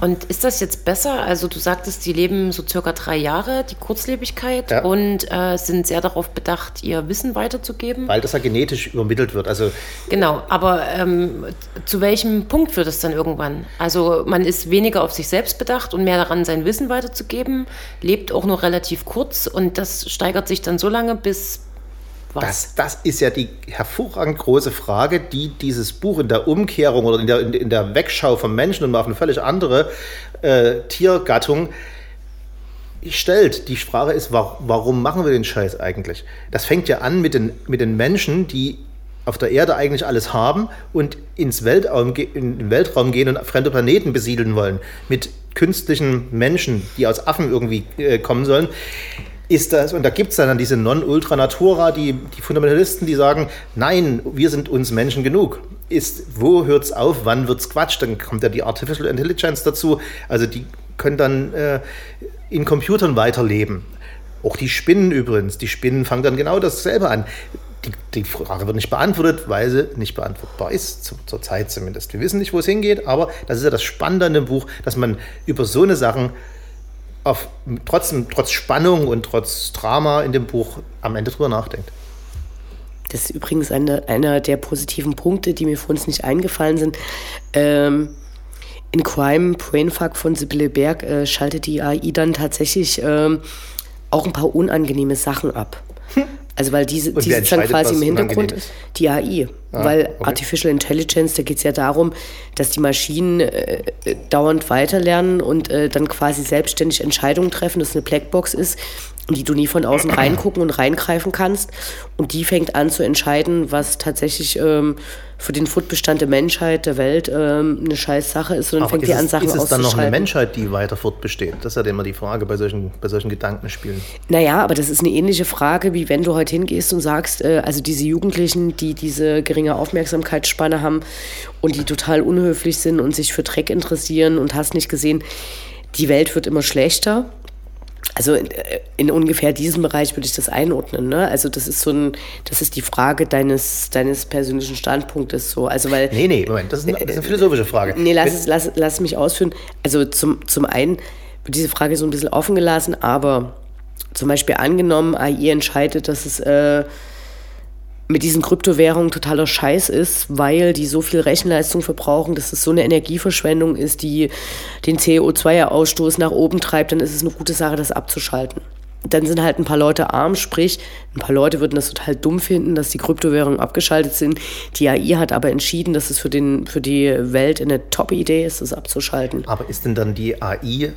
und ist das jetzt besser? Also du sagtest, die leben so circa drei Jahre, die Kurzlebigkeit, Ja. und äh, sind sehr darauf bedacht, ihr Wissen weiterzugeben. Weil das ja genetisch übermittelt wird. Also Genau, aber ähm, zu welchem Punkt wird es dann irgendwann? Also man ist weniger auf sich selbst bedacht und mehr daran, sein Wissen weiterzugeben, lebt auch nur relativ kurz und das steigert sich dann so lange, bis was? Das, das ist ja die hervorragend große Frage, die dieses Buch in der Umkehrung oder in der, in, der Wegschau vom Menschen und mal auf eine völlig andere äh, Tiergattung stellt. Die Frage ist, wa warum machen wir den Scheiß eigentlich? Das fängt ja an mit den, mit den Menschen, die auf der Erde eigentlich alles haben und ins Weltraum, in den Weltraum gehen und fremde Planeten besiedeln wollen. Mit künstlichen Menschen, die aus Affen irgendwie äh, kommen sollen ist das, und da gibt es dann diese Non-Ultra-Natura, die, die Fundamentalisten, die sagen, nein, wir sind uns Menschen genug. Ist, wo es auf, wann wird es Quatsch? Dann kommt ja die Artificial Intelligence dazu. Also die können dann äh, in Computern weiterleben. Auch die Spinnen übrigens. Die Spinnen fangen dann genau dasselbe an. Die, die Frage wird nicht beantwortet, weil sie nicht beantwortbar ist, zu, zur Zeit zumindest. Wir wissen nicht, wo es hingeht, aber das ist ja das Spannende an dem Buch, dass man über so eine Sachen auf, trotzdem, trotz Spannung und trotz Drama in dem Buch am Ende drüber nachdenkt. Das ist übrigens eine, einer der positiven Punkte, die mir für uns nicht eingefallen sind. Ähm, in Crime Brainfuck von Sibylle Berg äh, schaltet die AI dann tatsächlich ähm, auch ein paar unangenehme Sachen ab. Also weil diese, die sitzt dann quasi im Hintergrund, die AI. Ah, weil okay. Artificial Intelligence, da geht es ja darum, dass die Maschinen äh, dauernd weiterlernen und äh, dann quasi selbstständig Entscheidungen treffen, dass es eine Blackbox ist, die du nie von außen reingucken und reingreifen kannst. Und die fängt an zu entscheiden, was tatsächlich ähm, für den Fortbestand der Menschheit, der Welt ähm, eine scheiß Sache ist. Und dann Aber fängt die es, an, Sachen ist es dann noch eine. Menschheit, die weiter fortbesteht? Das ist ja immer die Frage bei solchen, bei solchen Gedankenspielen. Naja, aber das ist eine ähnliche Frage, wie wenn du heute hingehst und sagst, äh, also diese Jugendlichen, die diese geringe Aufmerksamkeitsspanne haben und die total unhöflich sind und sich für Dreck interessieren und hast nicht gesehen, die Welt wird immer schlechter. Also in, äh, in ungefähr diesem Bereich würde ich das einordnen. Ne? Also das ist so ein, das ist die Frage deines, deines persönlichen Standpunktes so. Also weil Nee, nee, Moment, das ist eine, das ist eine philosophische Frage. Nee, lass, es, lass, lass mich ausführen. Also zum, zum einen wird diese Frage so ein bisschen offen gelassen, aber zum Beispiel angenommen, AI entscheidet, dass es äh, mit diesen Kryptowährungen totaler Scheiß ist, weil die so viel Rechenleistung verbrauchen, dass es so eine Energieverschwendung ist, die den CO2-Ausstoß nach oben treibt, dann ist es eine gute Sache, das abzuschalten. Dann sind halt ein paar Leute arm, sprich, ein paar Leute würden das total dumm finden, dass die Kryptowährungen abgeschaltet sind. Die AI hat aber entschieden, dass es für, den, für die Welt eine Top-Idee ist, das abzuschalten. Aber ist denn dann die AI,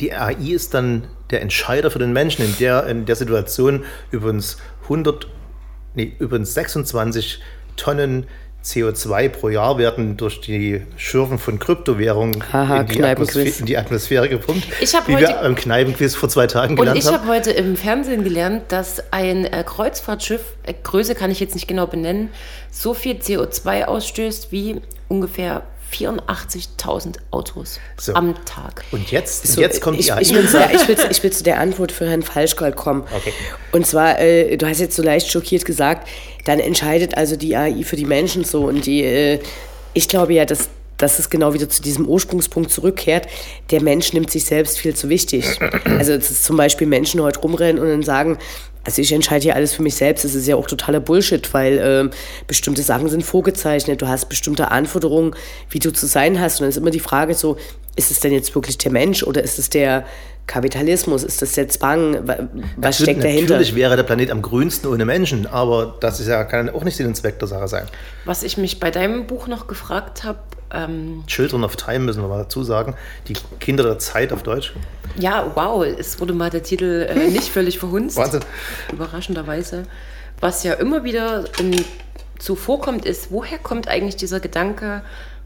die AI ist dann der Entscheider für den Menschen in der, in der Situation übrigens 100, nee, übrigens 26 Tonnen CO2 pro Jahr werden durch die Schürfen von Kryptowährungen Haha, in, die in die Atmosphäre gepumpt, Ich hab wie heute- wir beim Kneipenquiz vor zwei Tagen Und gelernt ich haben. habe heute im Fernsehen gelernt, dass ein äh, Kreuzfahrtschiff, äh, Größe kann ich jetzt nicht genau benennen, so viel CO2 ausstößt wie ungefähr 84.000 Autos So. am Tag. Und jetzt, So, jetzt kommt ich, die AI. ich, will, sehr- ich, will, ich will zu der Antwort für Herrn Falschgold kommen. Okay. Und zwar, äh, du hast jetzt so leicht schockiert gesagt, dann entscheidet also die AI für die Menschen so. Und die, äh, ich glaube ja, dass, dass es genau wieder zu diesem Ursprungspunkt zurückkehrt. Der Mensch nimmt sich selbst viel zu wichtig. Also, dass zum Beispiel Menschen heute rumrennen und dann sagen, Also ich entscheide hier alles für mich selbst. Das ist ja auch totaler Bullshit, weil ähm, bestimmte Sachen sind vorgezeichnet. Du hast bestimmte Anforderungen, wie du zu sein hast. Und dann ist immer die Frage so, ist es denn jetzt wirklich der Mensch oder ist es der Kapitalismus? Ist das der Zwang? Was natürlich, steckt dahinter? Natürlich wäre der Planet am grünsten ohne Menschen, aber das ist ja, kann auch nicht Sinn und Zweck der Sache sein. Was ich mich bei deinem Buch noch gefragt habe, ähm, Children of Time müssen wir mal dazu sagen. Die Kinder der Zeit auf Deutsch. ja, wow, es wurde mal der Titel äh, nicht völlig verhunzt. Wahnsinn. Überraschenderweise. Was ja immer wieder in, so vorkommt, ist, woher kommt eigentlich dieser Gedanke,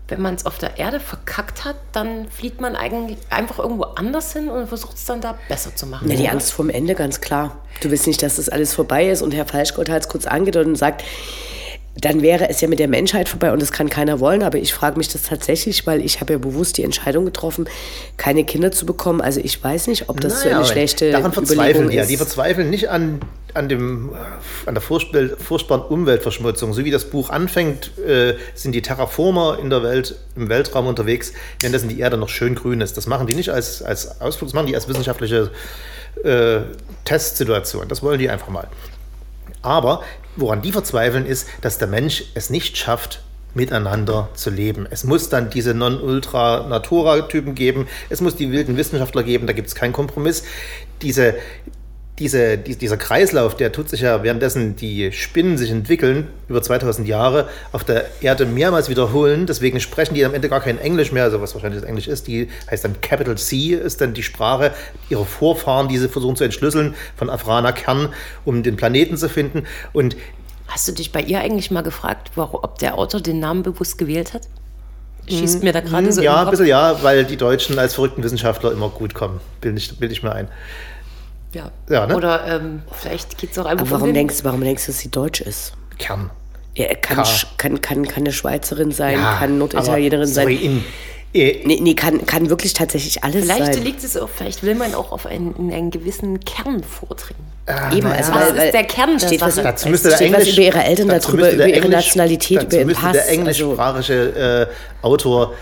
wenn man es auf der Erde verkackt hat, dann flieht man eigentlich einfach irgendwo anders hin und versucht es dann da besser zu machen. Ja, die? Angst vorm Ende, ganz klar. Du willst nicht, dass das alles vorbei ist. Und Herr Falschgott hat es kurz angedeutet und sagt, dann wäre es ja mit der Menschheit vorbei und das kann keiner wollen. Aber ich frage mich das tatsächlich, weil ich habe ja bewusst die Entscheidung getroffen, keine Kinder zu bekommen. Also ich weiß nicht, ob das so Naja, eine aber schlechte Daran verzweifeln die ja. ist. Die verzweifeln nicht an, an, dem, an der furchtbar- furchtbaren Umweltverschmutzung. So wie das Buch anfängt, äh, sind die Terraformer in der Welt, im Weltraum unterwegs, währenddessen die Erde noch schön grün ist. Das machen die nicht als, als Ausflug, das machen die als wissenschaftliche äh, Testsituation. Das wollen die einfach mal. Aber woran die verzweifeln, ist, dass der Mensch es nicht schafft, miteinander zu leben. Es muss dann diese Non-Ultra-Natura-Typen geben, es muss die wilden Wissenschaftler geben, da gibt es keinen Kompromiss. Diese, diese, die, dieser Kreislauf, der tut sich ja währenddessen die Spinnen sich entwickeln, über 2000 Jahre auf der Erde mehrmals wiederholen. Deswegen sprechen die am Ende gar kein Englisch mehr, also was wahrscheinlich das Englisch ist. Die heißt dann Capital C, ist dann die Sprache ihrer Vorfahren, die sie versuchen zu entschlüsseln von Afraner Kern, um den Planeten zu finden. Und Hast du dich bei ihr eigentlich mal gefragt, warum, ob der Autor den Namen bewusst gewählt hat? Schießt mir da gerade so Hm, ja, im ein bisschen ja, weil die Deutschen als verrückten Wissenschaftler immer gut kommen. Bilde ich, bild ich mir ein. Ja. Ja, ne? Oder ähm, vielleicht geht es auch einfach Aber warum um den- denkst, warum denkst du, dass sie deutsch ist? Kern. Ja, kann, kann, kann, kann eine Schweizerin sein, Ja, kann Norditalienerin sein. In, äh, Nee, nee kann, kann wirklich tatsächlich alles Vielleicht sein. liegt es auch, vielleicht will man auch auf einen, in einen gewissen Kern vordringen. Eben, also, Was weil, ist der Kern steht was? Dazu müsste der steht was Englisch, über ihre Eltern dazu darüber, müsste der über ihre Englisch- Nationalität, über ihren müsste Pass. der also, englischsprachige äh, Autor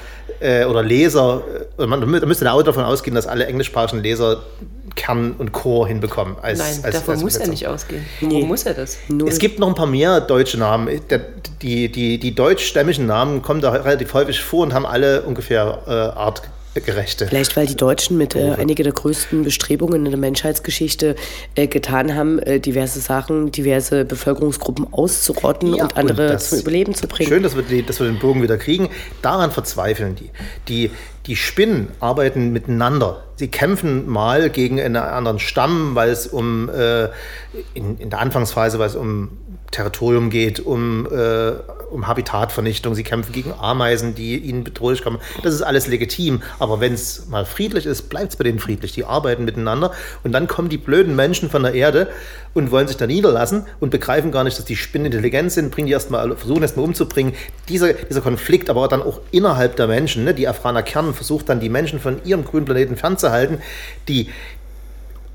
äh, oder Leser, äh, man, da müsste der Autor davon ausgehen, dass alle englischsprachigen Leser Kern und Chor hinbekommen. Als, Nein, als, davon als muss er nicht ausgehen. Warum muss er das? Es gibt noch ein paar mehr deutsche Namen. Die, die, die deutschstämmigen Namen kommen da relativ häufig vor und haben alle ungefähr äh, artgerechte. Vielleicht, weil die Deutschen mit äh, einige der größten Bestrebungen in der Menschheitsgeschichte äh, getan haben, äh, diverse Sachen, diverse Bevölkerungsgruppen auszurotten Ja, und andere das- zum Überleben zu bringen. Schön, dass wir, die, dass wir den Bogen wieder kriegen. Daran verzweifeln die. Die, die Spinnen arbeiten miteinander. Sie kämpfen mal gegen einen anderen Stamm, weil es um äh, in, in der Anfangsphase, weil es um Territorium geht, um, äh, um Habitatvernichtung. Sie kämpfen gegen Ameisen, die ihnen bedrohlich kommen. Das ist alles legitim. Aber wenn es mal friedlich ist, bleibt es bei denen friedlich. Die arbeiten miteinander. Und dann kommen die blöden Menschen von der Erde und wollen sich da niederlassen und begreifen gar nicht, dass die Spinnen intelligent sind, bringen die erstmal, versuchen erstmal umzubringen. Dieser, dieser Konflikt, aber dann auch innerhalb der Menschen, ne, die Afraner Kern versucht dann die Menschen von ihrem grünen Planeten fernzuhalten, die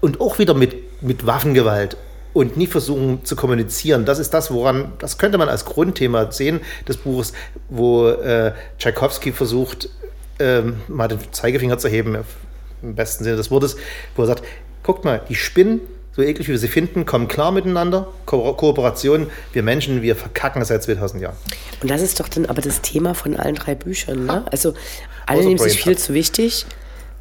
und auch wieder mit, mit Waffengewalt und nie versuchen zu kommunizieren. Das ist das, woran, das könnte man als Grundthema sehen des Buches, wo äh, Tchaikovsky versucht, ähm, mal den Zeigefinger zu heben, im besten Sinne des Wortes, wo er sagt, guckt mal, die Spinnen, so eklig wie wir sie finden, kommen klar miteinander, Ko Kooperation, wir Menschen, wir verkacken seit 2000 Jahren. Und das ist doch dann aber das Thema von allen drei Büchern. Ne? Also alle Außer nehmen sich viel zu wichtig.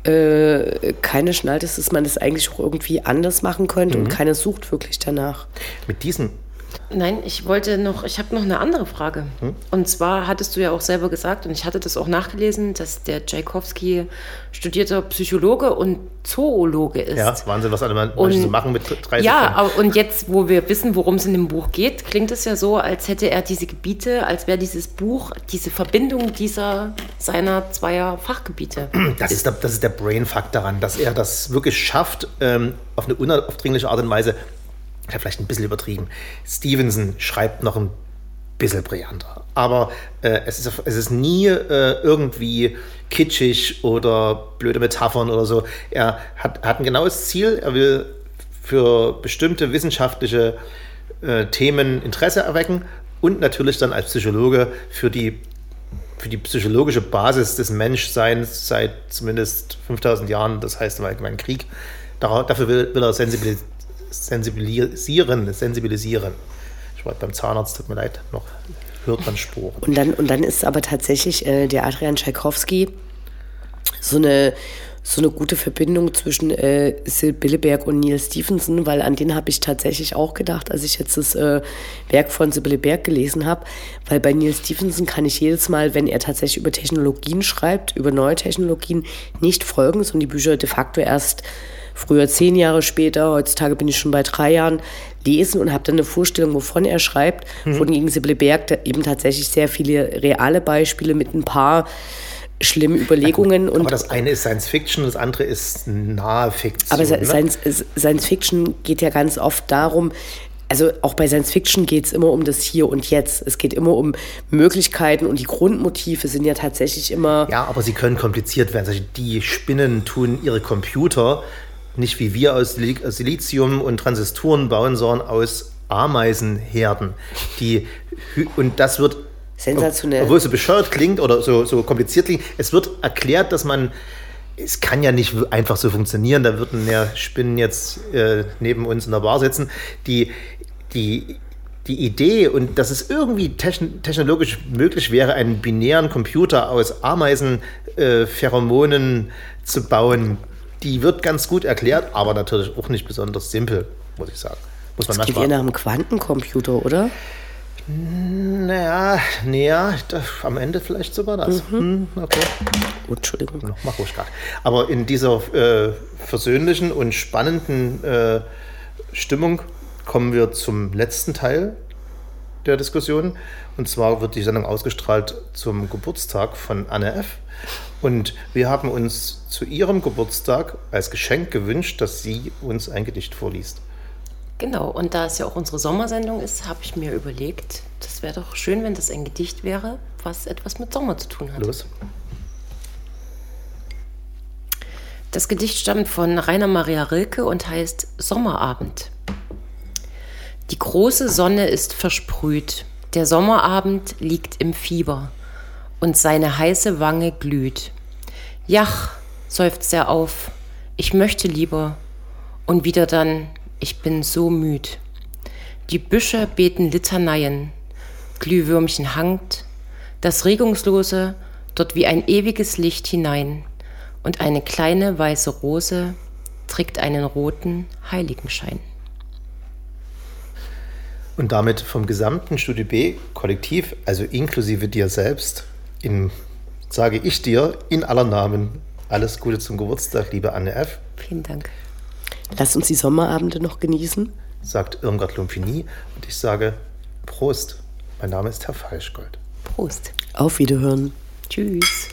Äh, keine schnallt es, dass man das eigentlich auch irgendwie anders machen könnte Mhm. und keiner sucht wirklich danach. Mit diesen Nein, ich wollte noch, ich habe noch eine andere Frage. Hm? Und zwar hattest du ja auch selber gesagt, und ich hatte das auch nachgelesen, dass der Tchaikovsky studierter Psychologe und Zoologe ist. ja, Wahnsinn, was alle Menschen Und- so machen mit 30 Ja, Jahren. und jetzt, wo wir wissen, worum es in dem Buch geht, klingt es ja so, als hätte er diese Gebiete, als wäre dieses Buch diese Verbindung dieser seiner zweier Fachgebiete. Das ist der, das ist der Brainfuck daran, dass er das wirklich schafft, ähm, auf eine unaufdringliche Art und Weise, ja, vielleicht ein bisschen übertrieben. Stevenson schreibt noch ein bisschen brillanter. Aber äh, es, ist, es ist nie äh, irgendwie kitschig oder blöde Metaphern oder so. Er hat, hat ein genaues Ziel. Er will für bestimmte wissenschaftliche äh, Themen Interesse erwecken und natürlich dann als Psychologe für die für die psychologische Basis des Menschseins seit zumindest 5000 Jahren, das heißt im Allgemeinen Krieg. Dafür will, will er sensibilis sensibilisieren, sensibilisieren. Ich war beim Zahnarzt, tut mir leid, noch hört man Sporen. Und dann, und dann ist aber tatsächlich äh, der Adrian Tschaikowski so eine so eine gute Verbindung zwischen äh, Sil Billeberg und Neil Stephenson, weil an den habe ich tatsächlich auch gedacht, als ich jetzt das äh, Werk von Sibylle Berg gelesen habe, weil bei Neil Stephenson kann ich jedes Mal, wenn er tatsächlich über Technologien schreibt, über neue Technologien, nicht folgen, sondern die Bücher de facto erst früher zehn Jahre später, heutzutage bin ich schon bei drei Jahren, lesen und habe dann eine Vorstellung, wovon er schreibt. Mhm. Von Sibylle Berg eben tatsächlich sehr viele reale Beispiele mit ein paar schlimme Überlegungen. Gut, aber das eine ist Science Fiction, das andere ist nahe Fiktion. Aber ne? Science, Science Fiction geht ja ganz oft darum, also auch bei Science Fiction geht es immer um das Hier und Jetzt. Es geht immer um Möglichkeiten und die Grundmotive sind ja tatsächlich immer. Ja, aber sie können kompliziert werden. Die Spinnen tun ihre Computer nicht wie wir aus Silizium und Transistoren bauen, sondern aus Ameisenherden. Die, und das wird Sensationell. Obwohl es so bescheuert klingt oder so, so kompliziert klingt. Es wird erklärt, dass man, es kann ja nicht einfach so funktionieren. Da würden ja Spinnen jetzt äh, neben uns in der Bar sitzen. Die, die, die Idee und dass es irgendwie technologisch möglich wäre, einen binären Computer aus Ameisenpheromonen äh, zu bauen, die wird ganz gut erklärt, aber natürlich auch nicht besonders simpel, muss ich sagen. Muss man das geht eher nach einem Quantencomputer, oder? Naja, näher, am Ende vielleicht sogar das. Mhm. Hm, okay. Gut, Entschuldigung. Mach ruhig gerade. Aber in dieser äh, versöhnlichen und spannenden äh, Stimmung kommen wir zum letzten Teil der Diskussion. Und zwar wird die Sendung ausgestrahlt zum Geburtstag von Anne F. Und wir haben uns zu ihrem Geburtstag als Geschenk gewünscht, dass sie uns ein Gedicht vorliest. Genau, und da es ja auch unsere Sommersendung ist, habe ich mir überlegt, das wäre doch schön, wenn das ein Gedicht wäre, was etwas mit Sommer zu tun hat. Los. Das Gedicht stammt von Rainer Maria Rilke und heißt Sommerabend. Die große Sonne ist versprüht, der Sommerabend liegt im Fieber und seine heiße Wange glüht. Jach, seufzt er auf, ich möchte lieber und wieder dann ich bin so müd. Die Büsche beten Litaneien, Glühwürmchen hangt, das Regungslose dort wie ein ewiges Licht hinein, und eine kleine weiße Rose trägt einen roten Heiligenschein. Und damit vom gesamten Studio B Kollektiv, also inklusive dir selbst, in, sage ich dir in aller Namen alles Gute zum Geburtstag, liebe Anne F. Vielen Dank. Lass uns die Sommerabende noch genießen. Sagt Irmgard Lumpini und ich sage Prost. Mein Name ist Herr Falschgold. Prost. Auf Wiederhören. Tschüss.